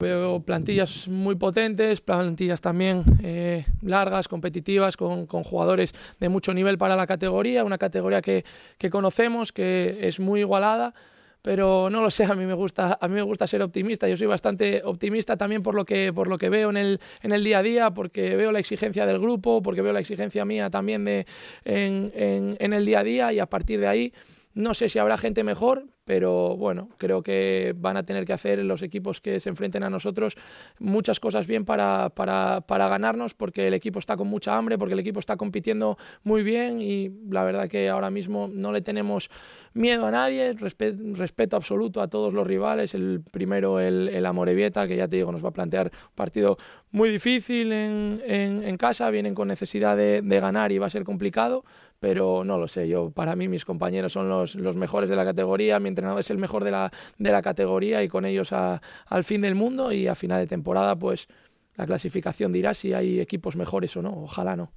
Veo plantillas muy potentes, plantillas también eh, largas, competitivas, con, jugadores de mucho nivel para la categoría, una categoría que, conocemos, que es muy igualada, pero no lo sé, a mí me gusta, a mí me gusta ser optimista, yo soy bastante optimista también por lo que, por lo que veo en el, en el día a día, porque veo la exigencia del grupo, porque veo la exigencia mía también de, en, en el día a día y a partir de ahí no sé si habrá gente mejor, pero bueno, creo que van a tener que hacer los equipos que se enfrenten a nosotros muchas cosas bien para, para, para, ganarnos, porque el equipo está con mucha hambre, porque el equipo está compitiendo muy bien y la verdad que ahora mismo no le tenemos miedo a nadie, respeto, absoluto a todos los rivales, el primero el, el Amorebieta, que ya te digo, nos va a plantear un partido muy difícil en, en, casa, vienen con necesidad de, ganar y va a ser complicado, pero no lo sé, yo para mí mis compañeros son los, los mejores de la categoría, entrenador es el mejor de la, de la categoría y con ellos al fin del mundo y a final de temporada pues la clasificación dirá si hay equipos mejores o no, ojalá no.